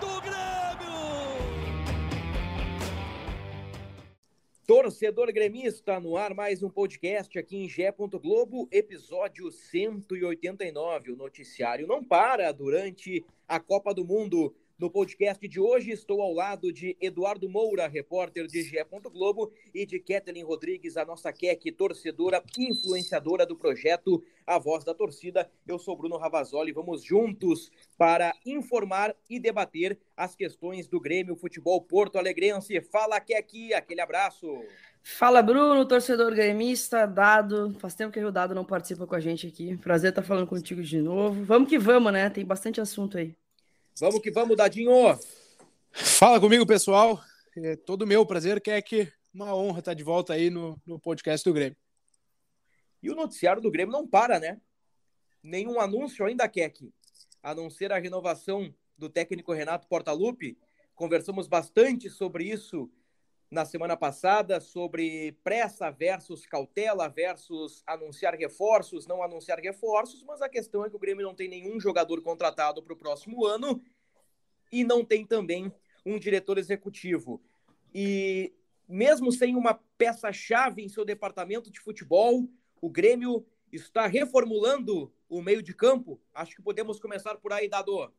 do Grêmio! Torcedor gremista, no ar mais um podcast aqui em Gé. Globo, episódio 189. O noticiário não para durante a Copa do Mundo. No podcast de hoje, estou ao lado de Eduardo Moura, repórter de GE. Globo, e de Kathleen Rodrigues, a nossa Kek, torcedora influenciadora do projeto A Voz da Torcida. Eu sou Bruno Ravazoli, vamos juntos para informar e debater as questões do Grêmio Futebol Porto Alegrense. Fala, Kek, aquele abraço. Fala, Bruno, torcedor gremista, Dado. Faz tempo que o Dado não participa com a gente aqui. Prazer estar falando contigo de novo. Vamos que vamos, né? Tem bastante assunto aí. Vamos que vamos, Dadinho! Fala comigo, pessoal. É todo meu prazer, que é que uma honra estar de volta aí no, no podcast do Grêmio. E o noticiário do Grêmio não para, né? Nenhum anúncio ainda, Keck, a não ser a renovação do técnico Renato Portaluppi. Conversamos bastante sobre isso na semana passada, sobre pressa versus cautela versus anunciar reforços, não anunciar reforços, mas a questão é que o Grêmio não tem nenhum jogador contratado para o próximo ano e não tem também um diretor executivo. E mesmo sem uma peça-chave em seu departamento de futebol, o Grêmio está reformulando o meio de campo. Acho que podemos começar por aí, Dado.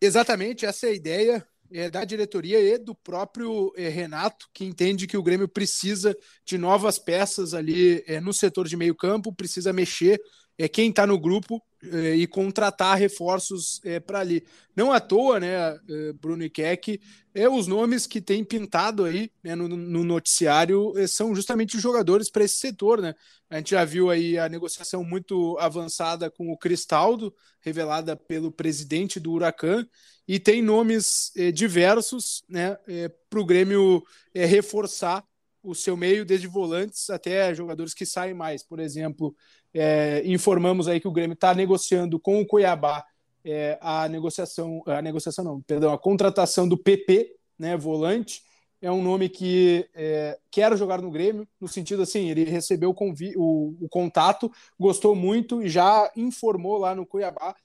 Exatamente, essa é a ideia é, da diretoria e do próprio é, Renato, que entende que o Grêmio precisa de novas peças ali é, no setor de meio campo, precisa mexer é, quem está no grupo é, e contratar reforços é, para ali. Não à toa, né, Bruno e Keck, é, os nomes que tem pintado aí né, no, no, noticiário são justamente os jogadores para esse setor. Né? A gente já viu aí a negociação muito avançada com o Cristaldo, revelada pelo presidente do Huracan, e tem nomes é, diversos né, para o Grêmio reforçar o seu meio, desde volantes até jogadores que saem mais. Por exemplo, informamos aí que o Grêmio está negociando com o Cuiabá a negociação, a negociação não, perdão, a contratação do PP, né, volante. É um nome que quer jogar no Grêmio, no sentido assim, ele recebeu o, o, o contato, gostou muito e já informou lá no Cuiabá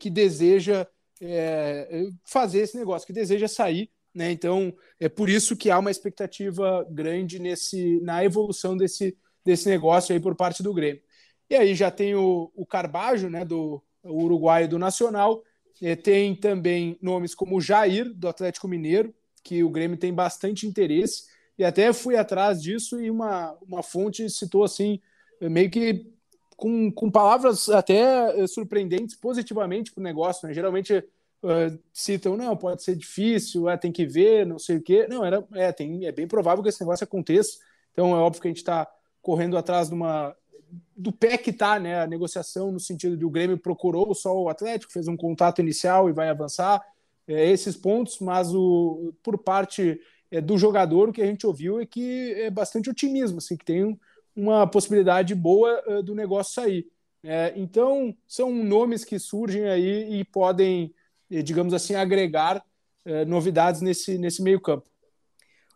que deseja é, fazer esse negócio, que deseja sair né? Então, é por isso que há uma expectativa grande nesse, na evolução desse, desse negócio aí por parte do Grêmio. E aí já tem o, o Carbajo, né, do uruguaio do Nacional, é, tem também nomes como Jair, do Atlético Mineiro, que o Grêmio tem bastante interesse, e até fui atrás disso e uma, uma fonte citou assim, meio que com, com palavras até eh, surpreendentes positivamente para o negócio. Né? Geralmente uh, citam, não, pode ser difícil, é, tem que ver, não sei o quê. Não, era, é, tem, é bem provável que esse negócio aconteça. Então é óbvio que a gente está correndo atrás de uma, do pé que está né, a negociação, no sentido de o Grêmio procurou só o Atlético, fez um contato inicial e vai avançar. É, esses pontos, mas o, por parte é, do jogador, o que a gente ouviu é que é bastante otimismo, assim, que tem uma possibilidade boa uh, do negócio sair. É, então, são nomes que surgem aí e podem eh, digamos assim, agregar eh, novidades nesse, nesse meio campo.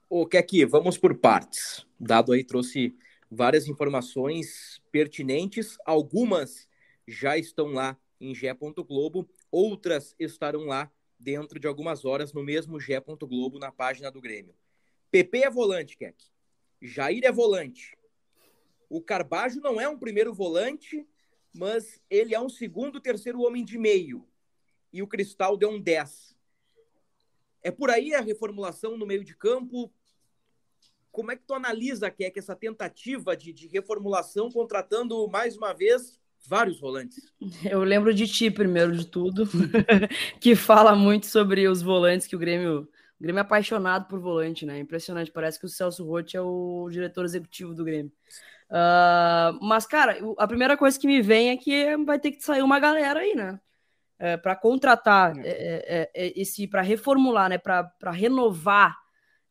O Keki, vamos por partes. Dado aí trouxe várias informações pertinentes, algumas já estão lá em Gé. Globo, outras estarão lá dentro de algumas horas no mesmo Gé. Globo na página do Grêmio. PP é volante, Keck. Jair é volante. O Carbajo não é um primeiro volante, mas ele é um segundo, terceiro homem de meio e o Cristal deu um 10. É por aí a reformulação no meio de campo. Como é que tu analisa, que é que essa tentativa de, de reformulação contratando mais uma vez vários volantes? Eu lembro de ti primeiro de tudo, que fala muito sobre os volantes que o Grêmio o Grêmio é apaixonado por volante, né? Impressionante. Parece que o Celso Rotti é o diretor executivo do Grêmio. Uh, mas, cara, a primeira coisa que me vem é que vai ter que sair uma galera aí, né? é, para contratar é. É, é, esse, para reformular, né, para renovar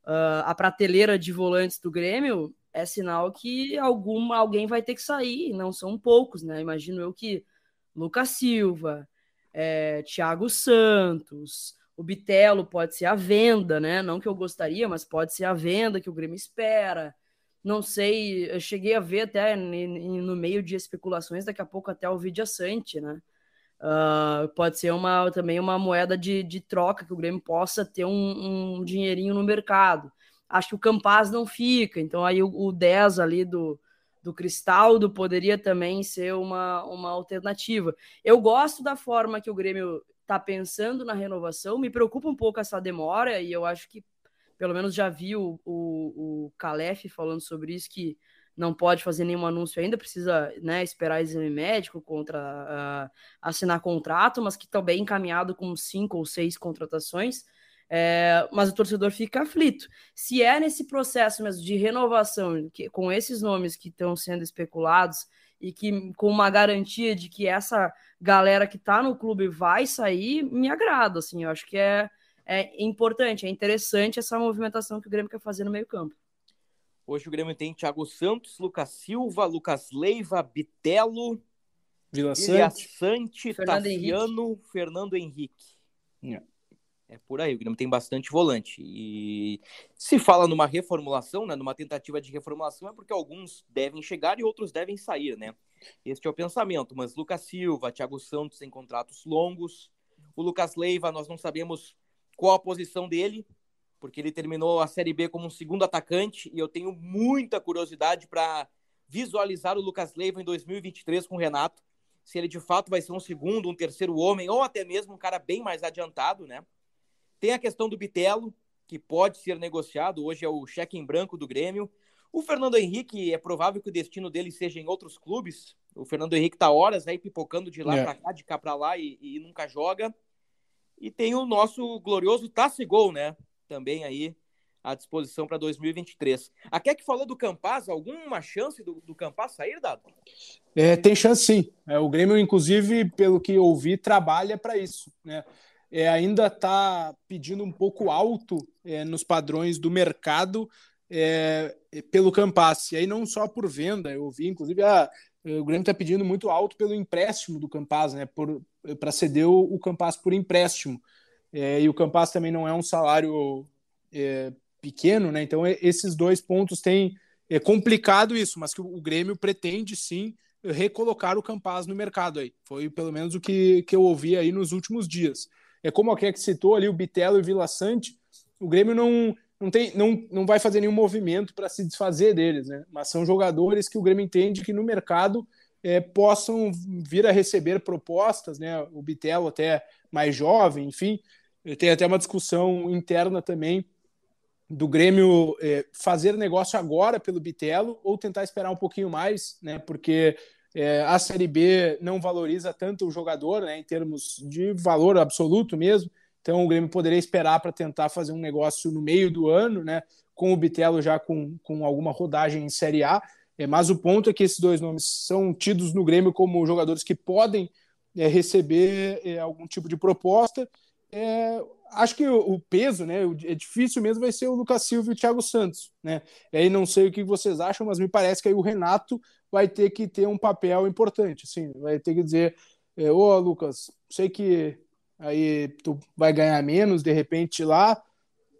uh, a prateleira de volantes do Grêmio, é sinal que alguma, alguém vai ter que sair, não são poucos, né? Imagino eu que Lucas Silva, é, Thiago Santos, o Bitelo pode ser a venda, né? Não que eu gostaria, mas pode ser a venda que o Grêmio espera. Não sei, eu cheguei a ver até no meio de especulações, daqui a pouco até o Vidia Sante, né? Uh, pode ser uma, também uma moeda de, de troca que o Grêmio possa ter um, um dinheirinho no mercado. Acho que o Campaz não fica, então aí o, o 10 ali do, do Cristaldo poderia também ser uma, uma alternativa. Eu gosto da forma que o Grêmio está pensando na renovação, me preocupa um pouco essa demora, e eu acho que, pelo menos já vi o, o, o Calef falando sobre isso, que não pode fazer nenhum anúncio ainda, precisa né, esperar exame médico contra uh, assinar contrato, mas que está bem encaminhado com cinco ou seis contratações. É, mas o torcedor fica aflito. Se é nesse processo mesmo de renovação, que, com esses nomes que estão sendo especulados e que com uma garantia de que essa galera que está no clube vai sair, me agrada. Assim, eu acho que é, é importante, é interessante essa movimentação que o Grêmio quer fazer no meio-campo. Hoje o Grêmio tem Thiago Santos, Lucas Silva, Lucas Leiva, Bitelo, Vila Sante, Sante Fernando Tassiano, Henrique. Fernando Henrique. Yeah. É por aí, o Grêmio tem bastante volante. E se fala numa reformulação, né, numa tentativa de reformulação, é porque alguns devem chegar e outros devem sair, né? Este é o pensamento. Mas Lucas Silva, Thiago Santos em contratos longos. O Lucas Leiva, nós não sabemos qual a posição dele porque ele terminou a Série B como um segundo atacante e eu tenho muita curiosidade para visualizar o Lucas Leiva em 2023 com o Renato, se ele de fato vai ser um segundo, um terceiro homem ou até mesmo um cara bem mais adiantado, né? Tem a questão do Bitelo, que pode ser negociado, hoje é o cheque em branco do Grêmio. O Fernando Henrique, é provável que o destino dele seja em outros clubes. O Fernando Henrique tá horas aí pipocando de lá é. para cá, de cá para lá e, e, nunca joga. E tem o nosso glorioso Tassigol, né? também aí à disposição para 2023. A Keck falou do Campaz, alguma chance do, do Campaz sair, Dado? É, tem chance sim. É, o Grêmio, inclusive, pelo que ouvi, trabalha para isso. Né? É, ainda está pedindo um pouco alto é, nos padrões do mercado é, pelo Campaz. E aí não só por venda, eu ouvi, inclusive, a, o Grêmio está pedindo muito alto pelo empréstimo do Campaz, né? Para ceder o, o Campaz por empréstimo. É, e o Campas também não é um salário é, pequeno, né? Então esses dois pontos têm é complicado isso, mas que o Grêmio pretende sim recolocar o Campas no mercado aí. Foi pelo menos o que, que eu ouvi aí nos últimos dias. É como a que citou ali o Bitelo e o Vila Sante, o Grêmio não não, tem, não, não vai fazer nenhum movimento para se desfazer deles, né? Mas são jogadores que o Grêmio entende que no mercado é, possam vir a receber propostas, né? O Bitelo até mais jovem, enfim. Tem até uma discussão interna também do Grêmio é, fazer negócio agora pelo Bitelo ou tentar esperar um pouquinho mais, né? Porque é, a Série B não valoriza tanto o jogador, né? Em termos de valor absoluto mesmo. Então o Grêmio poderia esperar para tentar fazer um negócio no meio do ano, né? Com o Bitelo já com, com alguma rodagem em Série A. É, mas o ponto é que esses dois nomes são tidos no Grêmio como jogadores que podem é, receber é, algum tipo de proposta. Acho que o, peso, né, é difícil mesmo, vai ser o Lucas Silva e o Thiago Santos, né? E aí não sei o que vocês acham, mas me parece que aí o Renato vai ter que ter um papel importante, assim, vai ter que dizer, ô Lucas, sei que aí tu vai ganhar menos de repente lá,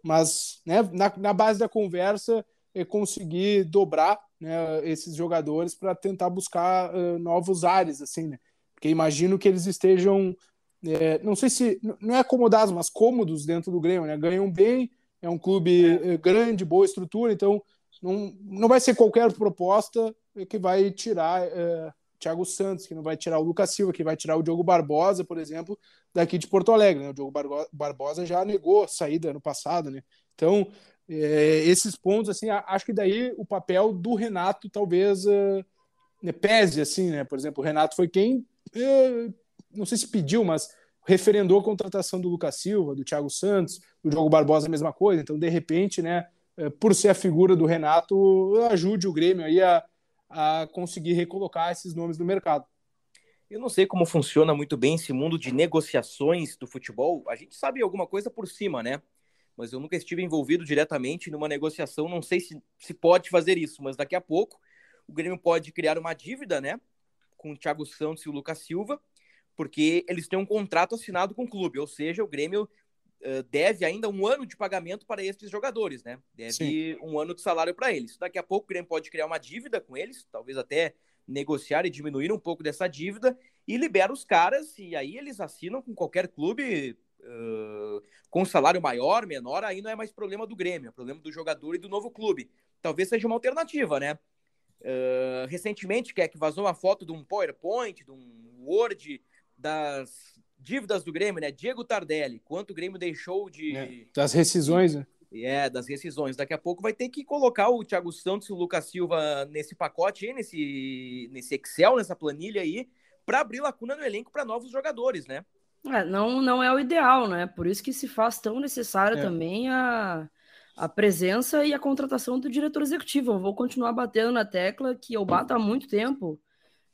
mas né, na, na base da conversa é conseguir dobrar né, esses jogadores para tentar buscar uh, novos ares, assim, né? Porque imagino que eles estejam, é, não sei se, não é acomodados, mas cômodos dentro do Grêmio, né? Ganham bem, é um clube é. grande, boa estrutura, então não, não vai ser qualquer proposta que vai tirar é, Thiago Santos, que não vai tirar o Lucas Silva, que vai tirar o Diogo Barbosa, por exemplo, daqui de Porto Alegre. Né? O Diogo Barbosa já negou a saída ano passado, né? Então, é, esses pontos, assim, acho que daí o papel do Renato talvez uh, pese, assim, né? Por exemplo, o Renato foi quem não sei se pediu, mas referendou a contratação do Lucas Silva, do Thiago Santos, do Diogo Barbosa, a mesma coisa. Então, de repente, né, é, por ser a figura do Renato, ajude o Grêmio aí a, a conseguir recolocar esses nomes no mercado. Eu não sei como funciona muito bem esse mundo de negociações do futebol. A gente sabe alguma coisa por cima, né? Mas eu nunca estive envolvido diretamente numa negociação. Não sei se, se pode fazer isso, mas daqui a pouco o Grêmio pode criar uma dívida, né? Com o Thiago Santos e o Lucas Silva, porque eles têm um contrato assinado com o clube, ou seja, o Grêmio uh, deve ainda um ano de pagamento para esses jogadores, né? Deve Sim. um ano de salário para eles. Daqui a pouco o Grêmio pode criar uma dívida com eles, talvez até negociar e diminuir um pouco dessa dívida e libera os caras e aí eles assinam com qualquer clube uh, com salário maior, menor, aí não é mais problema do Grêmio, é problema do jogador e do novo clube. Talvez seja uma alternativa, né? Uh, recentemente, quer que vazou uma foto de um PowerPoint, de um Word das dívidas do Grêmio, né? Diego Tardelli, quanto o Grêmio deixou de. É, das rescisões, né? É, das rescisões. Daqui a pouco vai ter que colocar o Thiago Santos e o Lucas Silva nesse pacote aí, nesse, nesse Excel, nessa planilha aí, para abrir lacuna no elenco para novos jogadores, né? É, não, não é o ideal, né? Por isso que se faz tão necessária é. também a, a presença e a contratação do diretor executivo. Eu vou continuar batendo na tecla que eu bato há muito tempo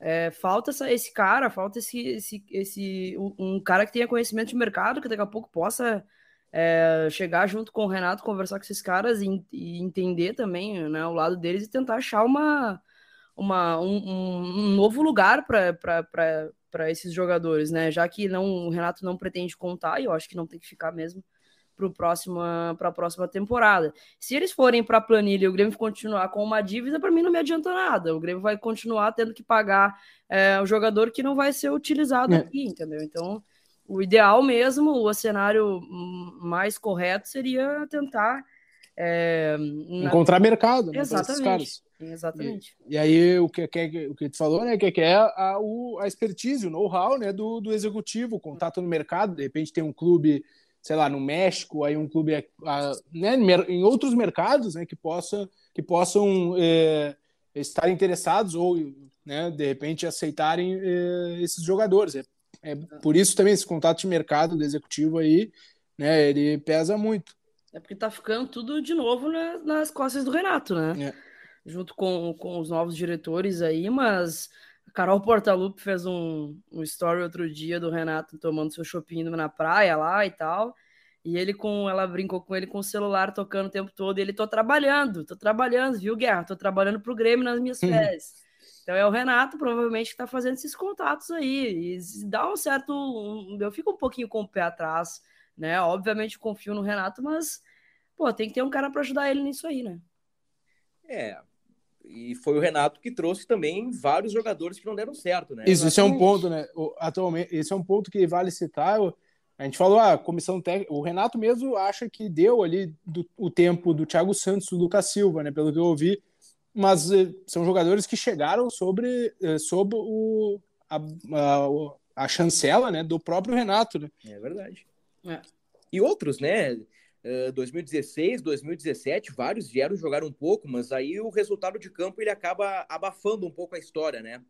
é, falta essa, esse cara, falta esse, esse, esse um, cara que tenha conhecimento de mercado, que daqui a pouco possa é, chegar junto com o Renato, conversar com esses caras e, e entender também né, o lado deles e tentar achar uma, uma, um, um novo lugar para esses jogadores, né? Já que não, o Renato não pretende contar, e eu acho que não tem que ficar mesmo para próxima para a próxima temporada. Se eles forem para a planilha e o Grêmio continuar com uma dívida, para mim não me adianta nada. O Grêmio vai continuar tendo que pagar é, o jogador que não vai ser utilizado é. aqui, entendeu? Então, o ideal mesmo, o cenário mais correto seria tentar é, encontrar mercado né, Exatamente. Exatamente. E, e, aí o que, que, o que tu falou, né, que, que é a, o, a expertise, o know-how, né, do, do executivo, contato no mercado, de repente tem um clube sei lá, no México, aí um clube né, em outros mercados né, que, possa, que possam é, estar interessados ou, né, de repente, aceitarem é, esses jogadores. É, é, por isso também esse contato de mercado do executivo aí, né, ele pesa muito. É porque tá ficando tudo de novo nas costas do Renato, né? É. Junto com, com os novos diretores aí, mas a Carol Portalupe fez um, um story outro dia do Renato tomando seu shopping na praia lá e tal. E ele com ela brincou com ele com o celular tocando o tempo todo. E ele tô trabalhando, tô trabalhando, viu, Guerra? Tô trabalhando pro Grêmio nas minhas férias. Então é o Renato, provavelmente, que tá fazendo esses contatos aí. E dá um certo. Um, eu fico um pouquinho com o pé atrás, né? Obviamente confio no Renato, mas, pô, tem que ter um cara para ajudar ele nisso aí, né? É, e foi o Renato que trouxe também vários jogadores que não deram certo, né? Isso, isso é um ponto, né? Atualmente, esse é um ponto que vale citar. A gente falou, a ah, comissão técnica, o Renato mesmo acha que deu ali do, o tempo do Thiago Santos, do Lucas Silva, né? Pelo que eu ouvi, mas eh, são jogadores que chegaram sobre, eh, sob o, a, a, a, chancela né, do próprio Renato. Né? É verdade. É. E outros, né? 2016, 2017, vários vieram jogar um pouco, mas aí o resultado de campo ele acaba abafando um pouco a história, né?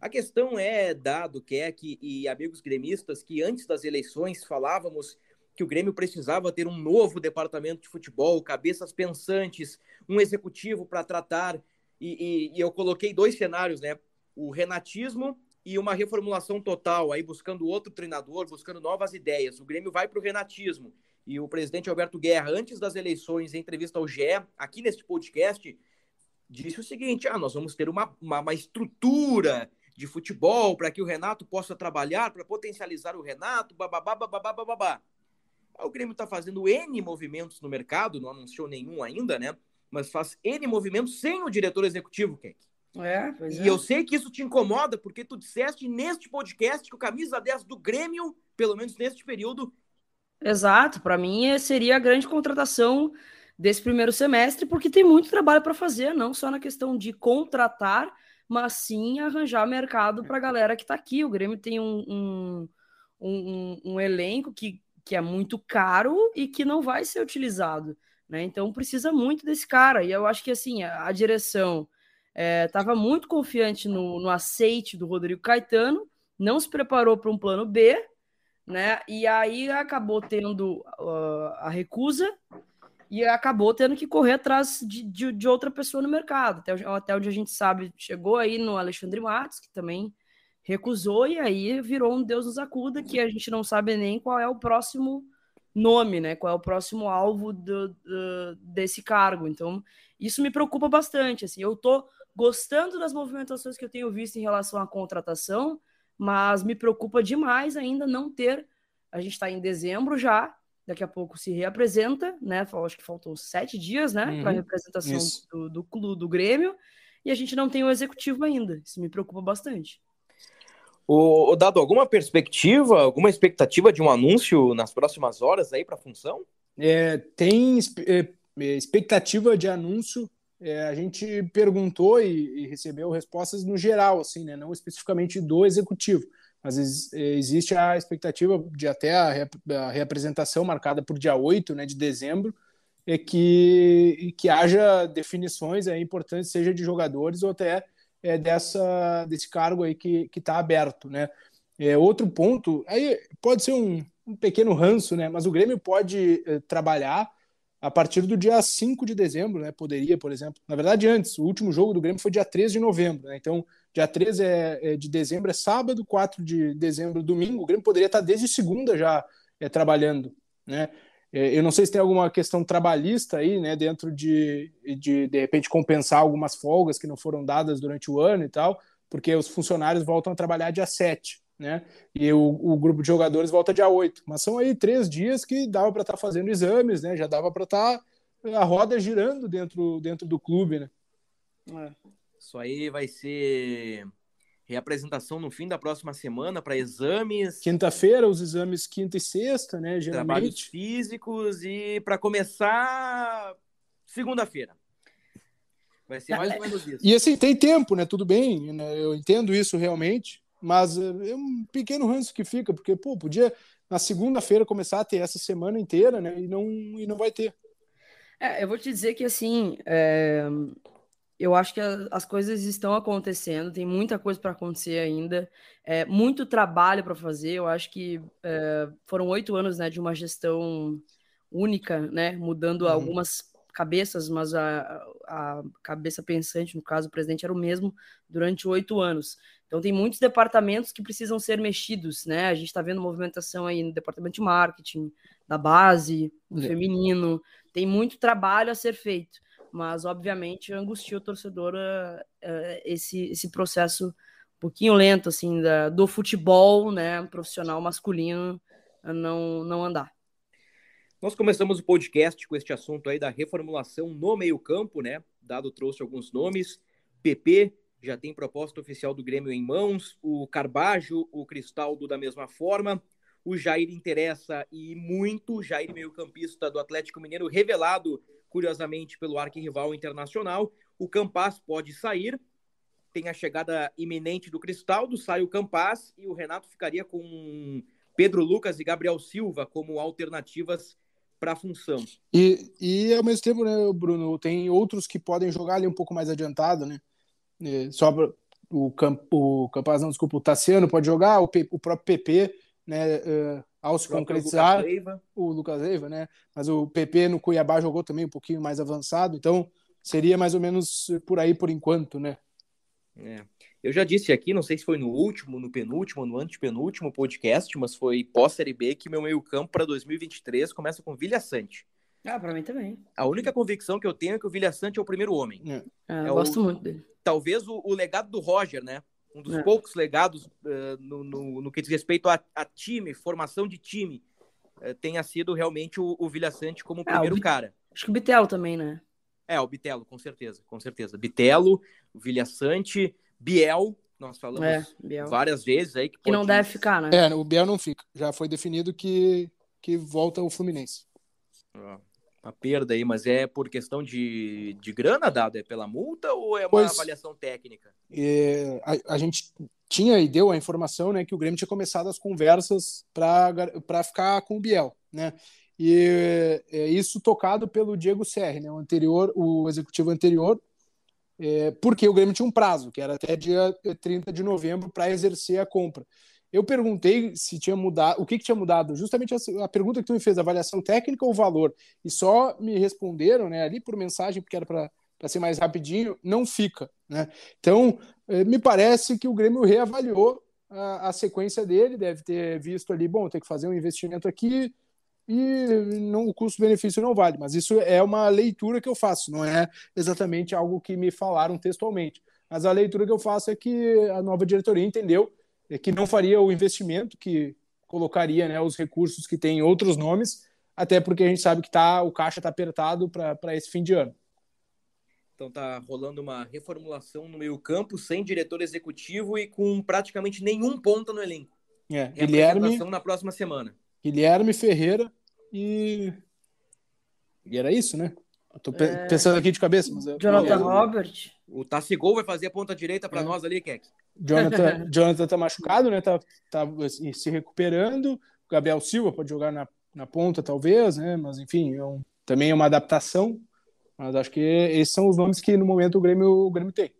A questão é, dado Keck e amigos gremistas, que antes das eleições falávamos que o Grêmio precisava ter um novo departamento de futebol, cabeças pensantes, um executivo para tratar, e, e, e eu coloquei dois cenários, né? O renatismo e uma reformulação total, aí buscando outro treinador, buscando novas ideias. O Grêmio vai para o renatismo e o presidente Alberto Guerra, antes das eleições, em entrevista ao GE, aqui neste podcast, disse o seguinte: ah, nós vamos ter uma, uma, uma estrutura de futebol para que o Renato possa trabalhar, para potencializar o Renato, bababá, bababá, bababá. O Grêmio está fazendo N movimentos no mercado, não anunciou nenhum ainda, né? Mas faz N movimentos sem o diretor executivo, Keck. É, pois e é. eu sei que isso te incomoda, porque tu disseste neste podcast que o camisa 10 do Grêmio, pelo menos neste período, Exato, para mim seria a grande contratação desse primeiro semestre, porque tem muito trabalho para fazer, não só na questão de contratar, mas sim arranjar mercado para a galera que está aqui. O Grêmio tem um, um, um, um, elenco que, que é muito caro e que não vai ser utilizado. Né? Então precisa muito desse cara. E eu acho que assim, a, a direção estava é, muito confiante no, no aceite do Rodrigo Caetano, não se preparou para um plano B né? E aí acabou tendo uh, a recusa e acabou tendo que correr atrás de, de, de, outra pessoa no mercado. Até, até onde a gente sabe, chegou aí no Alexandre Matos, que também recusou e aí virou um Deus nos acuda que a gente não sabe nem qual é o próximo nome, né? Qual é o próximo alvo do, do, desse cargo. Então, isso me preocupa bastante. Assim, eu tô gostando das movimentações que eu tenho visto em relação à contratação, mas me preocupa demais ainda não ter. A gente está em dezembro já, daqui a pouco se reapresenta, né? Acho que faltam sete dias, né, uhum, para a representação do, do clube do Grêmio, e a gente não tem o executivo ainda. Isso me preocupa bastante. O, o, Dado, alguma perspectiva, alguma expectativa de um anúncio nas próximas horas aí para a função? É, tem é, expectativa de anúncio. É, a gente perguntou e, e, recebeu respostas no geral, assim, né, não especificamente do executivo, mas ex, existe a expectativa de até a, re, a, reapresentação marcada por dia 8 né, de dezembro, é que, que haja definições é, importantes, seja de jogadores ou até é, dessa, desse cargo aí que está aberto, né? É, outro ponto, aí pode ser um, um pequeno ranço, né? Mas o Grêmio pode é, trabalhar a partir do dia 5 de dezembro, né? Poderia, por exemplo. Na verdade, antes, o último jogo do Grêmio foi dia 3 de novembro, né? Então, dia 3 é, é, de dezembro é sábado, 4 de dezembro domingo. O Grêmio poderia estar desde segunda já é, trabalhando, né? É, eu não sei se tem alguma questão trabalhista aí, né, dentro de, de, de repente, compensar algumas folgas que não foram dadas durante o ano e tal, porque os funcionários voltam a trabalhar dia 7, né, e o, o grupo de jogadores volta dia 8. Mas são aí três dias que dava para estar tá fazendo exames, né, já dava para estar tá a roda girando dentro, dentro do clube, né. É. Isso aí vai ser reapresentação no fim da próxima semana para exames. Quinta-feira, os exames quinta e sexta, né? Geralmente. Trabalhos físicos e para começar segunda-feira. Vai ser mais ou menos isso. E assim, tem tempo, né? Tudo bem, né? eu entendo isso realmente, mas eh, é um pequeno ranço que fica, porque, pô, podia na segunda-feira começar a ter essa semana inteira, né? E não, e não vai ter. É, eu vou te dizer que assim, é eu acho que as coisas estão acontecendo, tem muita coisa para acontecer ainda, é, muito trabalho para fazer. Eu acho que é, foram oito anos né, de uma gestão única, né, mudando uhum. algumas cabeças, mas a, a cabeça pensante, no caso, o presidente era o mesmo durante oito anos. Então tem muitos departamentos que precisam ser mexidos, né? A gente está vendo movimentação aí no departamento de marketing, da base, do é. feminino, tem muito trabalho a ser feito mas obviamente angustia o torcedor uh, uh, esse, esse processo um pouquinho lento assim da, do futebol né profissional masculino não não andar nós começamos o podcast com este assunto aí da reformulação no meio campo né? Dado trouxe alguns nomes. PP já tem proposta oficial do Grêmio em mãos o Carbajo o Cristaldo da mesma forma. O Jair interessa e muito Jair meio campista do Atlético Mineiro revelado curiosamente pelo arquirrival internacional. O Campas pode sair, tem a chegada iminente do Cristaldo, sai o Campas e o Renato ficaria com Pedro Lucas e Gabriel Silva como alternativas para a função. E, e ao mesmo tempo, né, Bruno, tem outros que podem jogar ali um pouco mais adiantado, né? É, só o, Camp, o Campas, não, desculpa, o Tassiano pode jogar, o, o próprio PP, né? Uh, ao se concretizar Lucas o Lucas Leiva, né? Mas o PP no Cuiabá jogou também um pouquinho mais avançado, então seria mais ou menos por aí por enquanto, né? É. Eu já disse aqui, não sei se foi no último, no penúltimo, no antepenúltimo podcast, mas foi pós-Série B que meu meio-campo para 2023 começa com Vilha Sante. Ah, para mim também. A única convicção que eu tenho é que o Vilha Sante é o primeiro homem. É. Ah, eu é gosto o, muito dele. Talvez o, o legado do Roger, né? um dos é. poucos legados uh, no, no, no, que diz respeito a, a time, formação de time, uh, tenha sido realmente o, o Vilha Sante como o primeiro o cara. Acho que o Bitelo também, né? É, o Bitelo, com certeza, com certeza. Bitelo, o Vilha Sante, Biel, nós falamos é, várias vezes aí que, pode... que não deve ficar, né? É, o Biel não fica. Já foi definido que, que volta o Fluminense. Ah uma perda aí, mas é por questão de, de grana dado? É pela multa ou é uma pois, avaliação técnica? É, a, a, gente tinha e deu a informação né, que o Grêmio tinha começado as conversas para ficar com o Biel, né? E é, isso tocado pelo Diego Serri, né, o anterior, o executivo anterior, é, porque o Grêmio tinha um prazo, que era até dia 30 de novembro, para exercer a compra. Eu perguntei se tinha mudado, o que, que tinha mudado, justamente a, a, pergunta que tu me fez, avaliação técnica ou valor, e só me responderam, né, ali por mensagem, porque era para ser mais rapidinho, não fica, né? Então, eh, me parece que o Grêmio reavaliou a, a sequência dele, deve ter visto ali, bom, tem que fazer um investimento aqui, e não, o custo-benefício não vale. Mas isso é uma leitura que eu faço, não é exatamente algo que me falaram textualmente. Mas a leitura que eu faço é que a nova diretoria entendeu que não faria o investimento, que colocaria né, os recursos que tem outros nomes, até porque a gente sabe que tá, o caixa está apertado para esse fim de ano. Então tá rolando uma reformulação no meio campo, sem diretor executivo e com praticamente nenhum ponta no elenco. É, Guilherme na próxima semana. Guilherme Ferreira e. E era isso, né? Eu tô é... pensando aqui de cabeça, mas eu... Jonathan Robert. O Tassigol vai fazer a ponta direita para é. nós ali, Keck. Jonathan, Jonathan tá machucado, né? Tá, tá assim, se recuperando. O Gabriel Silva pode jogar na, na ponta, talvez, né? Mas enfim, é um, também é uma adaptação. Mas acho que esses são os nomes que no momento o Grêmio, o Grêmio tem.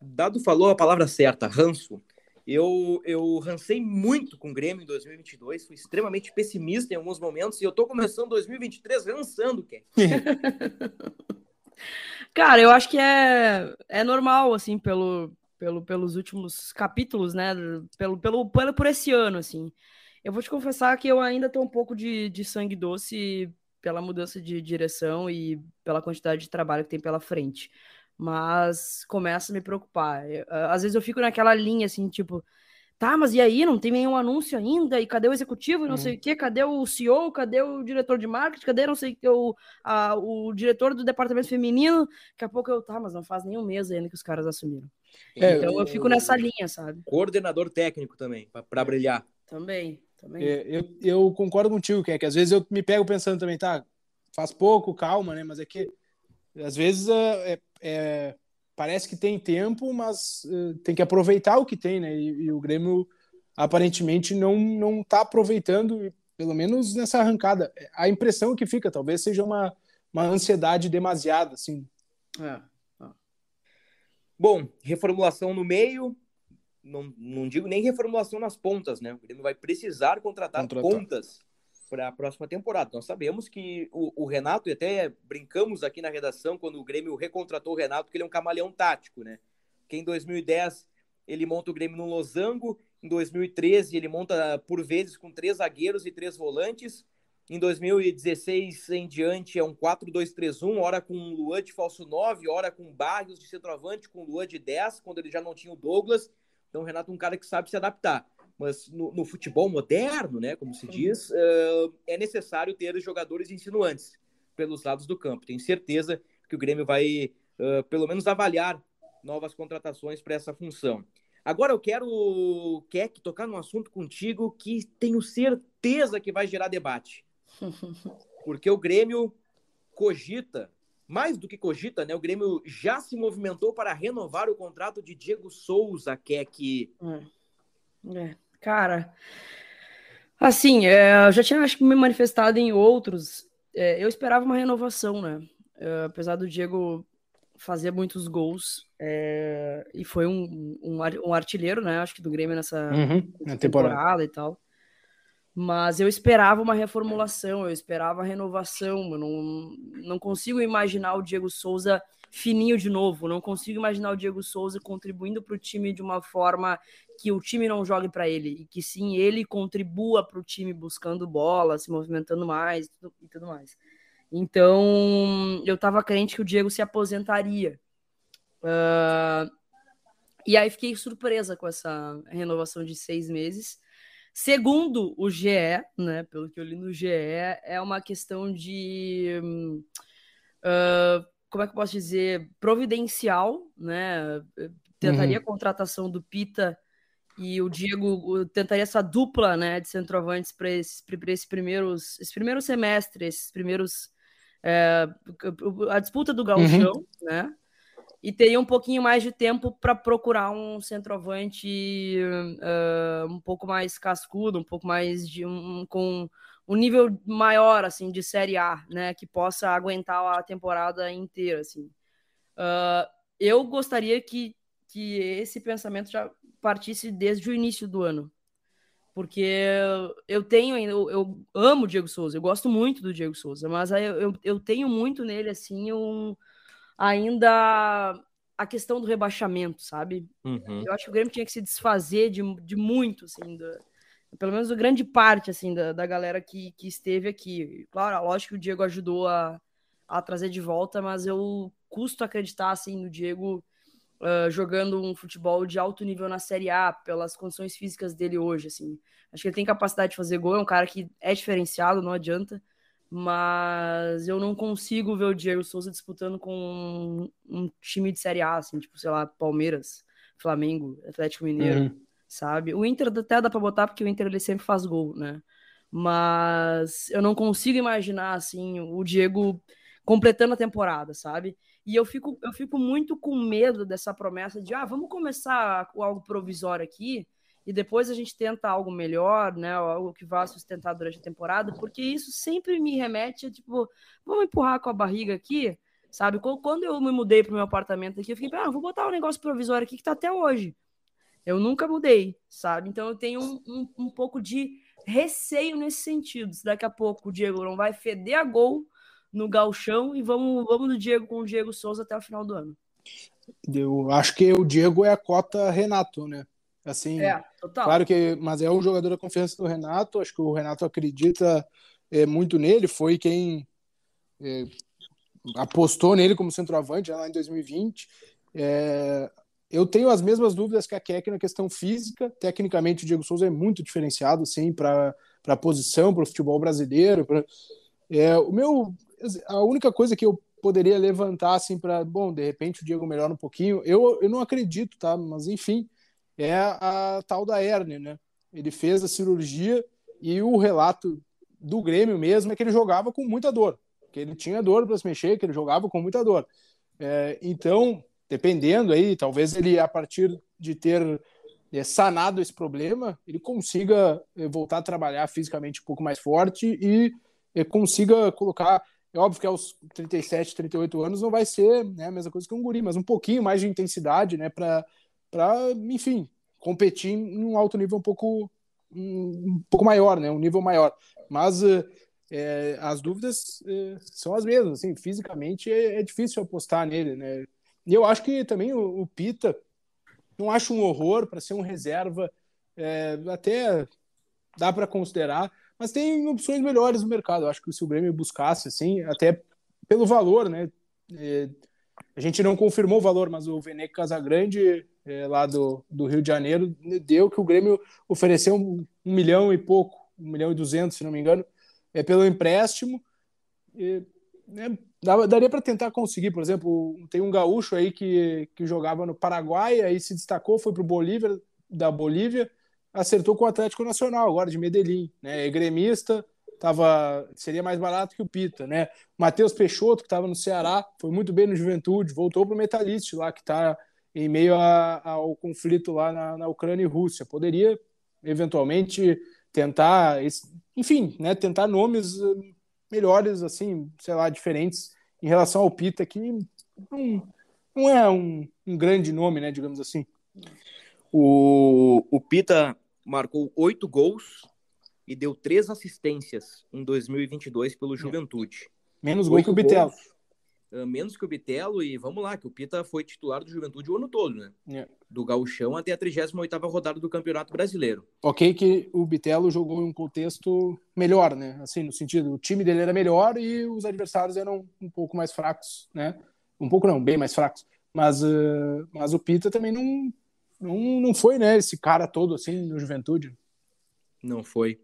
Dado falou a palavra certa, ranço. Eu, eu rancei muito com o Grêmio em 2022, fui extremamente pessimista em alguns momentos e eu tô começando 2023 rançando, Ken. Cara, eu acho que é, é normal, assim, pelo, pelo, pelos últimos capítulos, né? Pelo, pelo, pelo, por esse ano, assim. Eu vou te confessar que eu ainda tô um pouco de, de sangue doce pela mudança de direção e pela quantidade de trabalho que tem pela frente mas começa a me preocupar. Eu, às vezes eu fico naquela linha assim, tipo, tá, mas e aí? Não tem nenhum anúncio ainda? E cadê o executivo? E não uhum. sei o quê? Cadê o CEO? Cadê o diretor de marketing? Cadê não sei o, a, o diretor do departamento feminino? Daqui a pouco eu, tá, mas não faz nenhum mês ainda que os caras assumiram. É, então eu, eu fico nessa linha, sabe? Coordenador técnico também, para brilhar. Também, também. É, eu, eu concordo contigo, que é que às vezes eu me pego pensando também, tá, faz pouco, calma, né? Mas é que às vezes é, é, é, parece que tem tempo, mas é, tem que aproveitar o que tem, né? E, e, o Grêmio aparentemente não não está aproveitando, pelo menos nessa arrancada. A impressão que fica, talvez seja uma, uma ansiedade demasiada, assim. É. Bom, reformulação no meio, não, não digo nem reformulação nas pontas, né? O Grêmio vai precisar contratar, contratar. pontas para a próxima temporada. Nós sabemos que o, o, Renato, e até brincamos aqui na redação quando o Grêmio recontratou o Renato, que ele é um camaleão tático, né? Que em 2010 ele monta o Grêmio no losango, em 2013 ele monta por vezes com três zagueiros e três volantes, em 2016 em diante é um 4-2-3-1, hora com Luan de falso 9, hora com Barrios de centroavante, com Luan de 10, quando ele já não tinha o Douglas. Então o Renato é um cara que sabe se adaptar mas no, no, futebol moderno, né, como se diz, uh, é necessário ter jogadores insinuantes pelos lados do campo. Tenho certeza que o Grêmio vai, uh, pelo menos, avaliar novas contratações para essa função. Agora eu quero, Keck, tocar num assunto contigo que tenho certeza que vai gerar debate. Porque o Grêmio cogita, mais do que cogita, né? O Grêmio já se movimentou para renovar o contrato de Diego Souza, Keck. É. é. Cara, assim, é, eu já tinha acho que me manifestado em outros. É, eu esperava uma renovação, né? É, apesar do Diego fazer muitos gols é, e foi um, um, um, artilheiro, né? Acho que do Grêmio nessa, uhum, temporada. temporada. e tal. Mas eu esperava uma reformulação, eu esperava renovação. Eu não, não consigo imaginar o Diego Souza fininho de novo. Não consigo imaginar o Diego Souza contribuindo para o time de uma forma que o time não jogue para ele, e que sim ele contribua para o time buscando bola, se movimentando mais e tudo mais. Então, eu estava crente que o Diego se aposentaria. Uh, e aí fiquei surpresa com essa renovação de seis meses. Segundo o GE, né, pelo que eu li no GE, é uma questão de. Uh, como é que eu posso dizer? Providencial, né? Tentaria uhum. a contratação do Pita e o Diego tentaria essa dupla né, de centroavantes para esse, esse, primeiros, esse primeiro semestre, esses primeiros. É, a disputa do Gauchão, uhum. né? E teria um pouquinho mais de tempo para procurar um centroavante uh, um pouco mais cascudo, um pouco mais de um, com um nível maior assim de série A, né? Que possa aguentar a temporada inteira, assim. Uh, eu gostaria que, que esse pensamento já partisse desde o início do ano. Porque eu tenho, eu, eu amo o Diego Souza, eu gosto muito do Diego Souza, mas eu, eu, tenho muito nele, assim, um, ainda a questão do rebaixamento, sabe? Uhum. Eu acho que o Grêmio tinha que se desfazer de, de muito, assim, do, pelo menos grande parte, assim, da, da galera que, que esteve aqui. Claro, lógico que o Diego ajudou a, a trazer de volta, mas eu custo acreditar, assim, no Diego uh, jogando um futebol de alto nível na Série A, pelas condições físicas dele hoje, assim. Acho que ele tem capacidade de fazer gol, é um cara que é diferenciado, não adianta mas eu não consigo ver o Diego Souza disputando com um, um time de Série A, assim, tipo, sei lá, Palmeiras, Flamengo, Atlético Mineiro, uhum. Sabe? O Inter até dá para botar porque o Inter ele sempre faz gol, né? Mas eu não consigo imaginar assim o Diego completando a temporada, sabe? E eu fico, eu fico muito com medo dessa promessa de ah, vamos começar com algo provisório aqui e depois a gente tenta algo melhor, né? Algo que vá sustentar durante a temporada, porque isso sempre me remete a tipo, vamos empurrar com a barriga aqui, sabe? Quando eu me mudei para o meu apartamento aqui, eu fiquei, ah, vou botar um negócio provisório aqui que tá até hoje. Eu nunca mudei, sabe? Então eu tenho um, um, um pouco de receio nesse sentido. Se daqui a pouco o Diego não vai feder a gol no galchão e vamos, vamos no Diego com o Diego Souza até o final do ano. Eu acho que o Diego é a cota Renato, né? Assim, é, total. claro que, mas é um jogador da confiança do Renato. Acho que o Renato acredita é, muito nele. Foi quem é, apostou nele como centroavante lá em 2020. É, eu tenho as mesmas dúvidas que a Keck na questão física. Tecnicamente, o Diego Souza é muito diferenciado, sim, para a posição, para o futebol brasileiro. Pra, é, o meu, a única coisa que eu poderia levantar assim para, bom, de repente o Diego melhora um pouquinho. Eu, eu não acredito, tá? Mas enfim, é a tal da hernia, né? Ele fez a cirurgia e o relato do Grêmio mesmo é que ele jogava com muita dor, que ele tinha dor para se mexer, que ele jogava com muita dor. É, então, dependendo aí, talvez ele a partir de ter é, sanado esse problema, ele consiga é, voltar a trabalhar fisicamente um pouco mais forte e é, consiga colocar é óbvio que aos 37, 38 anos não vai ser né, a mesma coisa que um guri, mas um pouquinho mais de intensidade, né, para enfim, competir em um alto nível um pouco, um pouco maior, né? Um nível maior. Mas é, as dúvidas é, são as mesmas, assim, fisicamente é, é, difícil apostar nele, né? E eu acho que também o, o Pita não acho um horror para ser um reserva, é, até dá para considerar, mas tem opções melhores no mercado. Eu acho que se o Grêmio buscasse, assim, até pelo valor, né? É, a gente não confirmou o valor, mas o Veneco Casagrande é, lá do, do Rio de Janeiro, deu que o Grêmio ofereceu um, um milhão e pouco, um milhão e duzentos, se não me engano, é, pelo empréstimo. E, né, daria para tentar conseguir, por exemplo, tem um gaúcho aí que, que jogava no Paraguai, aí se destacou, foi para o Bolívia, da Bolívia, acertou com o Atlético Nacional, agora de Medellín, né, é gremista, tava, seria mais barato que o Pita, né? Matheus Peixoto, que estava no Ceará, foi muito bem no Juventude, voltou para o Metalist lá, que está em meio a, ao conflito lá na, na, Ucrânia e Rússia. Poderia, eventualmente, tentar, enfim, né, tentar nomes eh, melhores, assim, sei lá, diferentes em relação ao Pita, que não, não é um, um grande nome, né, digamos assim. O, o Pita marcou oito gols e deu três assistências em 2022 pelo Juventude. Menos gol que o Bitelo. Gols, menos que o Bitelo, e vamos lá, que o Pita foi titular do Juventude o ano todo, né? É. Do Gauchão até a 38ª rodada do Campeonato Brasileiro. Ok que o Bitelo jogou em um contexto melhor, né? Assim, no sentido, o time dele era melhor e os adversários eram um pouco mais fracos, né? Um pouco não, bem mais fracos. Mas, uh, mas o Pita também não, não, não foi, né, esse cara todo assim no Juventude. Não foi.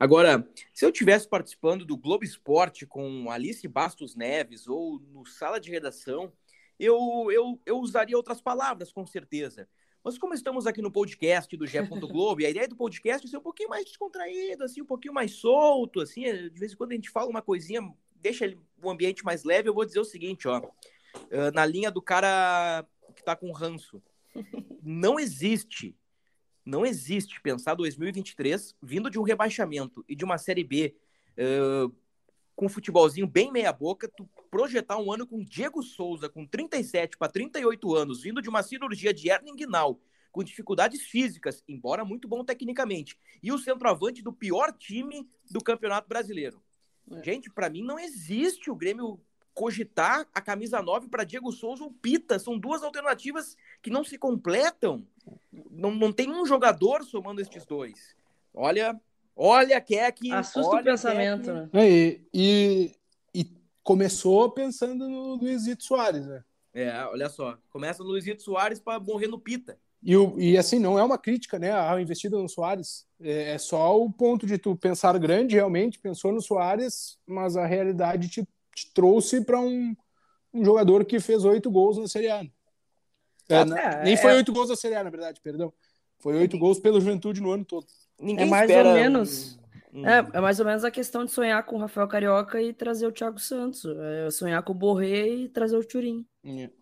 Agora, se eu tivesse participando do Globo Esporte com Alice Bastos Neves ou no Sala de Redação, eu, eu, eu usaria outras palavras, com certeza. Mas como estamos aqui no podcast do Gé. Globo, e a ideia do podcast é ser um pouquinho mais descontraído, assim, um pouquinho mais solto, assim, de vez em quando a gente fala uma coisinha, deixa o ambiente mais leve, eu vou dizer o seguinte, ó, na linha do cara que tá com ranço. Não existe não existe pensar 2023 vindo de um rebaixamento e de uma Série B uh, com um futebolzinho bem meia-boca, tu projetar um ano com Diego Souza, com 37 para 38 anos, vindo de uma cirurgia de hernia inguinal, com dificuldades físicas, embora muito bom tecnicamente, e o centroavante do pior time do Campeonato Brasileiro. É. Gente, para mim não existe o Grêmio cogitar a camisa 9 para Diego Souza ou Pita. São duas alternativas que não se completam. Não, não tem um jogador somando estes dois. Olha, olha, Keck. Assusta olha, o pensamento, Keck. né? É, E, e, e começou pensando no Luizito Soares, né? É, olha só. Começa no Luizito Soares para morrer no Pita. E, o- e assim, não é uma crítica, né, a investida no Soares. É, é só o ponto de tu pensar grande, realmente, pensou no Soares, mas a realidade te, te trouxe para um, um jogador que fez oito gols na Série A. É, na- É, nem é- foi oito gols na Série A, na verdade, perdão. Foi oito gols pelo Juventude no ano todo. Ninguém É mais espera ou menos. É, é mais ou menos a questão de sonhar com o Rafael Carioca e trazer o Thiago Santos. É sonhar com o Borré e trazer o Turim.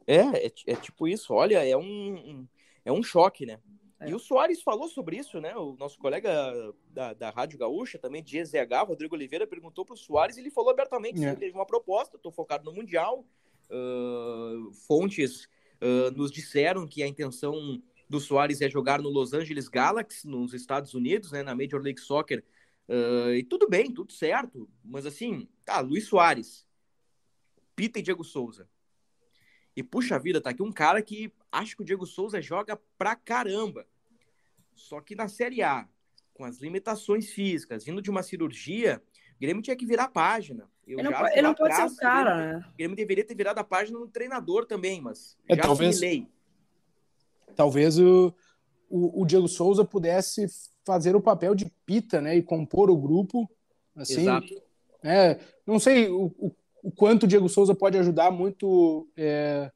É, é, é tipo isso. Olha, é um, um- é um choque, né? É. E o Soares falou sobre isso, né? O nosso colega da, da Rádio Gaúcha, também de GZH, Rodrigo Oliveira, perguntou para o Soares e ele falou abertamente: É. teve uma proposta, estou focado no Mundial. Ah, fontes ah, nos disseram que a intenção do Soares é jogar no Los Angeles Galaxy, nos Estados Unidos, né? Na Major League Soccer. Ah, e tudo bem, tudo certo. Mas assim, tá, Luiz Soares, Pita e Diego Souza. E puxa vida, tá aqui um cara que acho que o Diego Souza joga pra caramba. Só que na Série A, com as limitações físicas, vindo de uma cirurgia, o Grêmio tinha que virar a página. Eu Ele não, ele não pode ser o o Grêmio- cara, né? O Grêmio deveria ter virado a página no treinador também, mas É, já talvez- assimilei. Talvez o, o, o Diego Souza pudesse fazer o papel de pita, né, e compor o grupo, assim, Exato. É, não sei o, o, o quanto o Diego Souza pode ajudar muito é,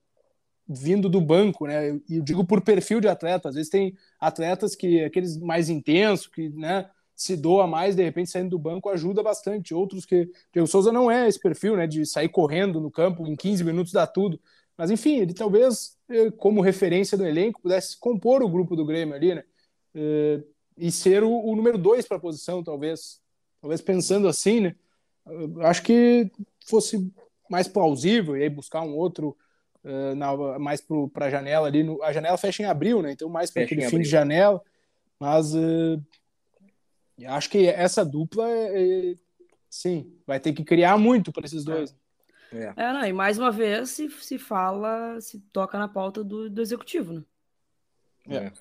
vindo do banco, né? E eu digo por perfil de atleta. Às vezes tem atletas que aqueles mais intensos, que né, se doa mais, de repente saindo do banco ajuda bastante. Outros que. Diego Souza não é esse perfil, né? De sair correndo no campo em 15 minutos dá tudo. Mas enfim, ele talvez, eh, como referência do elenco, pudesse compor o grupo do Grêmio ali, né? Eh, E ser o, o número dois para a posição, talvez. Talvez pensando assim, né? Acho que fosse mais plausível e aí buscar um outro uh, na, mais para a janela ali. No, a janela fecha em abril, né? Então mais para aquele fim abril. de janela. Mas uh, acho que essa dupla, é, é, sim, vai ter que criar muito para esses dois. É. É, não, e mais uma vez se, se fala, se toca na pauta do, do executivo, né? É.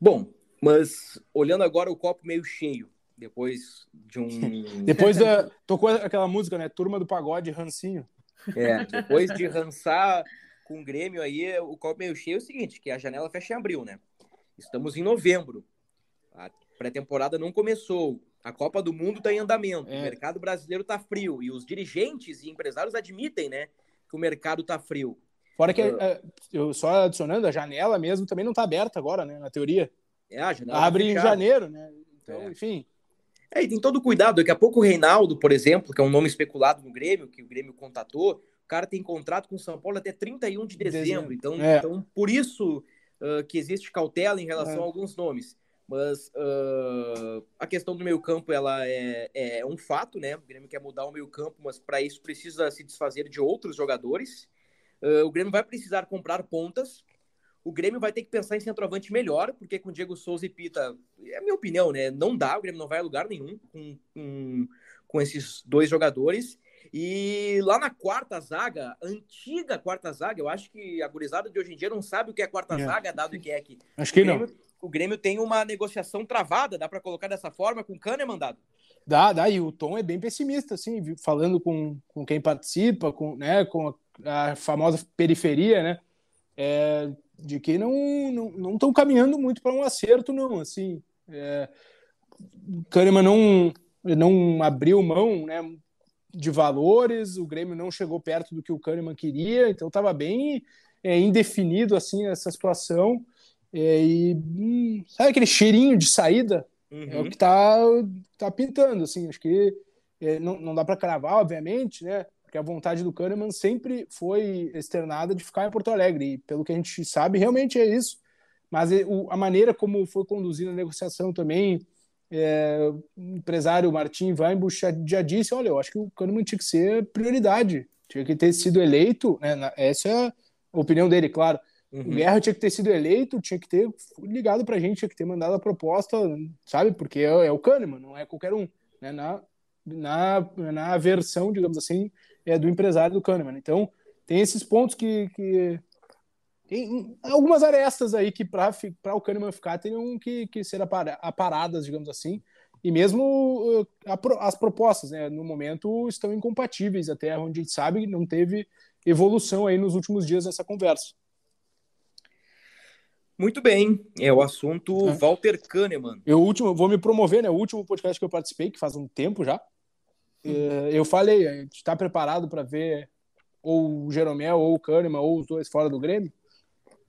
Bom, mas olhando agora o copo meio cheio, depois de um. Depois da, tocou aquela música, né? Turma do Pagode, Rancinho. É, depois de rançar com o Grêmio aí, o copo meio cheio é o seguinte, que a janela fecha em abril, né? Estamos em novembro. A pré-temporada não começou. A Copa do Mundo está em andamento. É. O mercado brasileiro está frio. E os dirigentes e empresários admitem, né? Que o mercado está frio. Fora que, Uh. eh, eu só adicionando, a janela mesmo também não está aberta agora, né? Na teoria. É, a janela tá Abre em janeiro, né? Então, É. enfim. É, e tem todo o cuidado. Daqui a pouco o Reinaldo, por exemplo, que é um nome especulado no Grêmio, que o Grêmio contatou, o cara tem contrato com o São Paulo até 31 de dezembro. Dezembro. Então, É. então, por isso ah, que existe cautela em relação É. a alguns nomes. Mas ah, a questão do meio campo, ela é, é um fato, né? O Grêmio quer mudar o meio campo, mas para isso precisa se desfazer de outros jogadores. Ah, o Grêmio vai precisar comprar pontas. O Grêmio vai ter que pensar em centroavante melhor, porque com Diego Souza e Pita, é a minha opinião, né? Não dá, o Grêmio não vai a lugar nenhum com, com, com esses dois jogadores. E lá na quarta zaga, antiga quarta zaga, eu acho que a gurizada de hoje em dia não sabe o que é quarta É. zaga, dado que é que Acho que não. Grêmio, o Grêmio tem uma negociação travada, dá para colocar dessa forma, com o Kahneman dado. Dá, dá, e o tom é bem pessimista, assim, falando com, com quem participa, com, né, com a, a famosa periferia, né, é, de que não não não estão caminhando muito para um acerto, não, assim, é, o Kahneman não, não abriu mão, né, de valores, o Grêmio não chegou perto do que o Kahneman queria, então estava bem é, indefinido, assim, essa situação, é, e hum, sabe aquele cheirinho de saída? É o Uhum. que tá, tá pintando, assim, acho que é, não, não dá para cravar, obviamente, né, porque a vontade do Kahneman sempre foi externada de ficar em Porto Alegre, e pelo que a gente sabe, realmente é isso, mas o- a maneira como foi conduzida a negociação também, é, o empresário Martin Weinbusch já, disse, olha, eu acho que o Kahneman tinha que ser prioridade, tinha que ter sido eleito, né, essa é a opinião dele, claro, o Uhum. Guerra tinha que ter sido eleito, tinha que ter ligado pra gente, tinha que ter mandado a proposta, sabe? Porque é, é o Kahneman, não é qualquer um. Né? Na, na, na versão, digamos assim, é, do empresário do Kahneman. Então, tem esses pontos que. que tem algumas arestas aí que para o Kahneman ficar teriam que, que ser aparadas, digamos assim. E mesmo uh, as propostas, né, no momento, estão incompatíveis, até onde a gente sabe, não teve evolução aí nos últimos dias nessa conversa. Muito bem, é o assunto é. Walter Kahneman. Eu último, vou me promover, né? O último podcast que eu participei, que faz um tempo já. Eu falei, a gente está preparado para ver ou o Jeromel ou o Kahneman ou os dois fora do Grêmio.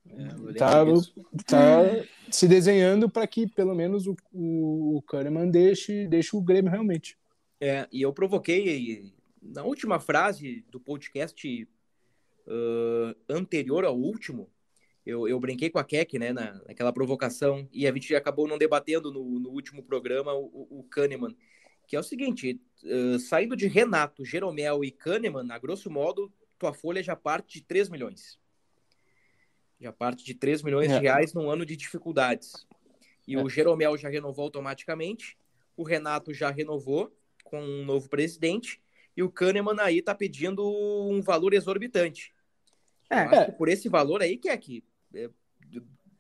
É, tá, tá se desenhando para que pelo menos o, o, o Kahneman deixe, deixe o Grêmio realmente. É, e eu provoquei na última frase do podcast uh, anterior ao último, eu, eu brinquei com a Keck, né, na, naquela provocação, e a gente acabou não debatendo no, no último programa o, o Kahneman, que é o seguinte, uh, saindo de Renato, Jeromel e Kahneman, a grosso modo, tua folha já parte de 3 milhões. Já parte de 3 milhões é. de reais num ano de dificuldades. E é. o Jeromel já renovou automaticamente, o Renato já renovou com um novo presidente, e o Kahneman aí tá pedindo um valor exorbitante. É. por esse valor aí que é que é,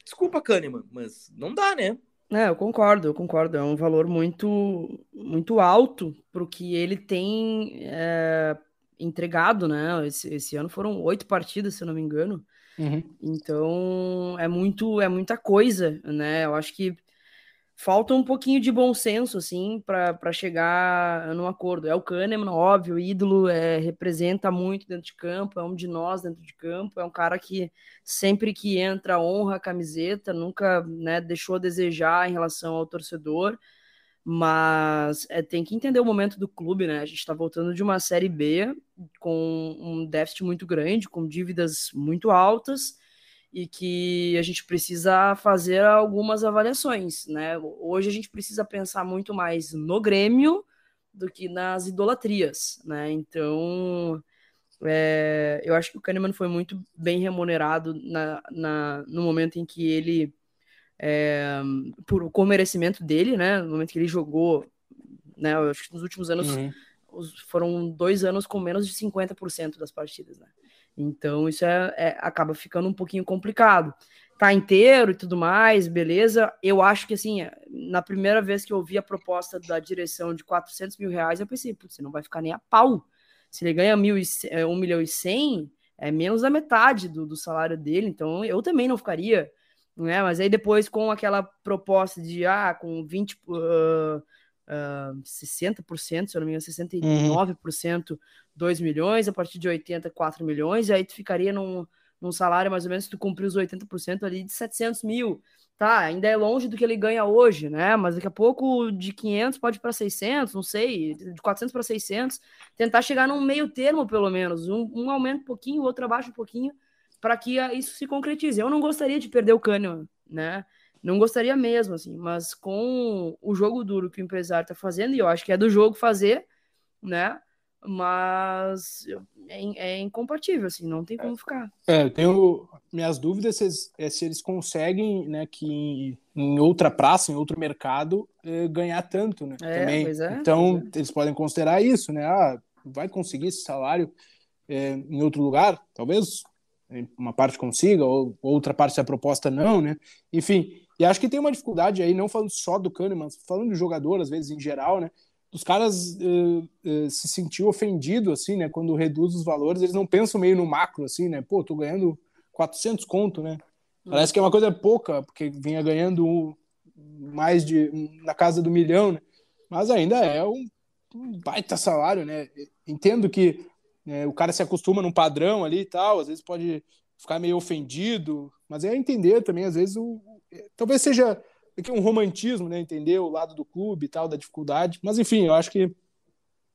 desculpa, Kahneman, mas não dá, né? É, eu concordo, eu concordo. É um valor muito, muito alto para o que ele tem é, entregado, né? Esse, esse, ano foram oito partidas, se eu não me engano. Uhum. Então é muito, é muita coisa, né? Eu acho que falta um pouquinho de bom senso, assim, para chegar num acordo. É o Kahneman, óbvio, ídolo, é, representa muito dentro de campo, é um de nós dentro de campo, é um cara que sempre que entra honra a camiseta, nunca né, deixou a desejar em relação ao torcedor, mas é, tem que entender o momento do clube, né? A gente está voltando de uma Série B com um déficit muito grande, com dívidas muito altas, e que a gente precisa fazer algumas avaliações, né? Hoje a gente precisa pensar muito mais no Grêmio do que nas idolatrias, né? Então, é, eu acho que o Kahneman foi muito bem remunerado na, na no momento em que ele, é, por, com o merecimento dele, né? No momento que ele jogou, né? Eu acho que nos últimos anos uhum. foram dois anos com menos de 50% das partidas, né? Então isso é, é, acaba ficando um pouquinho complicado. Tá inteiro e tudo mais, beleza. Eu acho que assim, na primeira vez que eu ouvi a proposta da direção de 400 mil reais, eu pensei, você não vai ficar nem a pau. Se ele ganha mil e, 1 é, milhão e 100, é menos da metade do, do salário dele, então eu também não ficaria. Né? Mas aí depois com aquela proposta de ah, com 20, uh, uh, 60%, se eu não me engano, 69%, uhum. 2 milhões, a partir de 80, 4 milhões, e aí tu ficaria num, num salário mais ou menos, se tu cumprir os 80% ali de 700 mil. Tá, ainda é longe do que ele ganha hoje, né? Mas daqui a pouco de 500 pode ir para 600, não sei, de 400 para 600, tentar chegar num meio termo pelo menos, um, um aumenta um pouquinho, outro abaixa um pouquinho, para que isso se concretize. Eu não gostaria de perder o Kahneman, né? Não gostaria mesmo, assim, mas com o jogo duro que o empresário está fazendo, e eu acho que é do jogo fazer, né? Mas é, é incompatível, assim, não tem como ficar. É, eu tenho minhas dúvidas se, é se eles conseguem, né, que em outra praça, em outro mercado, é, ganhar tanto, né? É, também. É, então, é. eles podem considerar isso, né? Ah, vai conseguir esse salário em outro lugar, talvez uma parte consiga, ou outra parte da proposta não, né? Enfim, e acho que tem uma dificuldade aí, não falando só do Kahneman, falando do jogador, às vezes, em geral, né? Os caras uh, uh, se sentiu ofendido, assim, né? Quando reduz os valores, eles não pensam meio no macro, assim, né? Pô, tô ganhando 400 conto, né? Parece que é uma coisa pouca, porque vinha ganhando mais de na casa do milhão, né? Mas ainda é um, um baita salário, né? Entendo que né, o cara se acostuma num padrão ali e tal, às vezes pode ficar meio ofendido, mas é entender também, às vezes, o, talvez seja aqui um romantismo, né? Entender o lado do clube e tal, da dificuldade. Mas enfim, eu acho que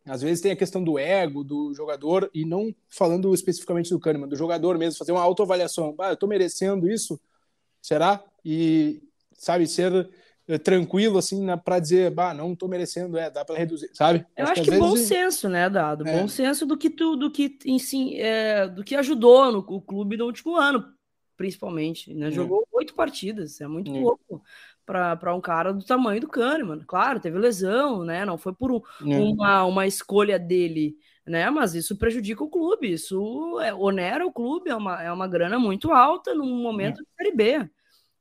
às vezes tem a questão do ego do jogador, e não falando especificamente do Kahneman, do jogador mesmo, fazer uma autoavaliação. Ah, eu tô merecendo isso? Será? E, sabe, ser eh, tranquilo, assim, para dizer, bah, não tô merecendo, é, dá para reduzir, sabe? Eu acho, acho que, que bom vezes... senso, né, Dado? É. Bom senso do que tu, do que, sim, é, do que ajudou no o clube no último ano principalmente. Né? Hum. Jogou oito partidas, é muito hum. pouco para um cara do tamanho do Kahneman. Claro, teve lesão, né? Não foi por um, é. uma, uma escolha dele, né? Mas isso prejudica o clube, isso é, onera o clube, é uma, é uma grana muito alta num momento de Série B,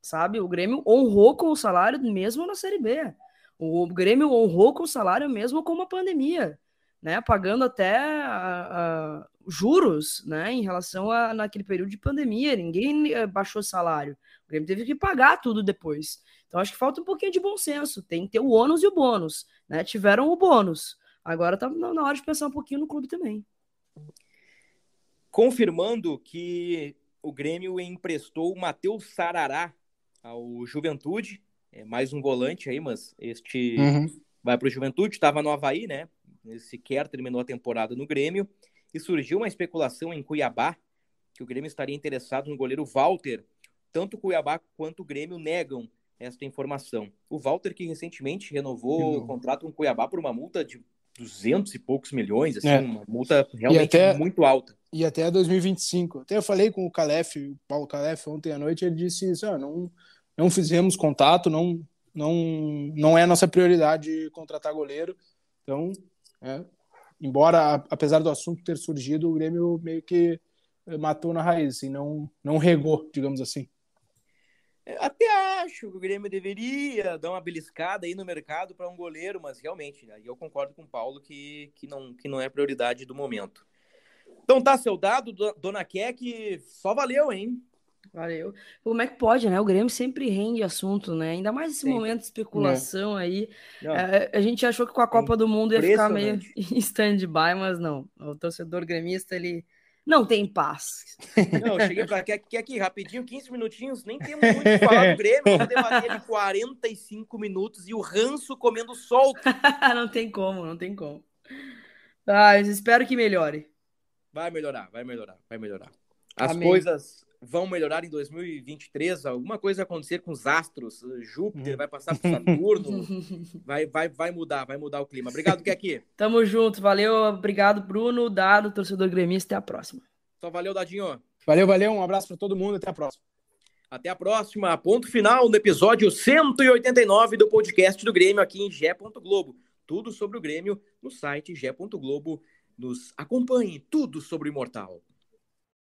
sabe? O Grêmio honrou com o salário mesmo na Série B. O Grêmio honrou com o salário mesmo com uma pandemia, né? Pagando até a, a, juros, né? Em relação a naquele período de pandemia, ninguém eh, baixou salário. O Grêmio teve que pagar tudo depois. Então acho que falta um pouquinho de bom senso. Tem que ter o ônus e o bônus. Né? Tiveram o bônus. Agora tá na hora de pensar um pouquinho no clube também. Confirmando que o Grêmio emprestou o Matheus Sarará ao Juventude. É mais um volante aí, mas este uhum. vai para o Juventude. Estava no Havaí, né? Sequer terminou a temporada no Grêmio. E surgiu uma especulação em Cuiabá que o Grêmio estaria interessado no goleiro Walter. Tanto Cuiabá quanto o Grêmio negam esta informação. O Walter, que recentemente renovou o contrato com o Cuiabá por uma multa de 200 e poucos milhões, assim, é. uma multa realmente até, muito alta. E até 2025. Até eu falei com o Calef, o Paulo Calef, ontem à noite, ele disse isso, ah, não, não fizemos contato, não, não, não é nossa prioridade contratar goleiro. Então, é, embora, apesar do assunto ter surgido, o Grêmio meio que matou na raiz, assim, não, não regou, digamos assim. Até acho que o Grêmio deveria dar uma beliscada aí no mercado para um goleiro, mas realmente, né, eu concordo com o Paulo que, que, não, que não é prioridade do momento. Então tá, seu dado, dona Keck, só valeu, hein? Valeu. Como é que pode, né? O Grêmio sempre rende assunto, né? Ainda mais esse sempre. momento de especulação é. aí. É, a gente achou que com a Copa do Mundo ia ficar meio em stand-by, mas não. O torcedor gremista, ele não tem paz. Não, eu cheguei para aqui, aqui, aqui, rapidinho, 15 minutinhos, nem temos muito que falar do Grêmio, vamos debater ali 45 minutos e o ranço comendo solto. não tem como, não tem como. Ah, eu espero que melhore. Vai melhorar, vai melhorar, vai melhorar. As Amém. coisas vão melhorar em 2023, alguma coisa vai acontecer com os astros, Júpiter vai passar por Saturno, vai, vai, vai mudar, vai mudar o clima. Obrigado, aqui. Tamo junto, valeu, obrigado, Bruno, Dado, torcedor gremista, até a próxima. Só valeu, Dadinho. Valeu, valeu, um abraço para todo mundo, até a próxima. Até a próxima, ponto final no episódio 189 do podcast do Grêmio aqui em Gé. Globo. Tudo sobre o Grêmio no site Gé. Globo. Nos acompanhe, tudo sobre o Imortal.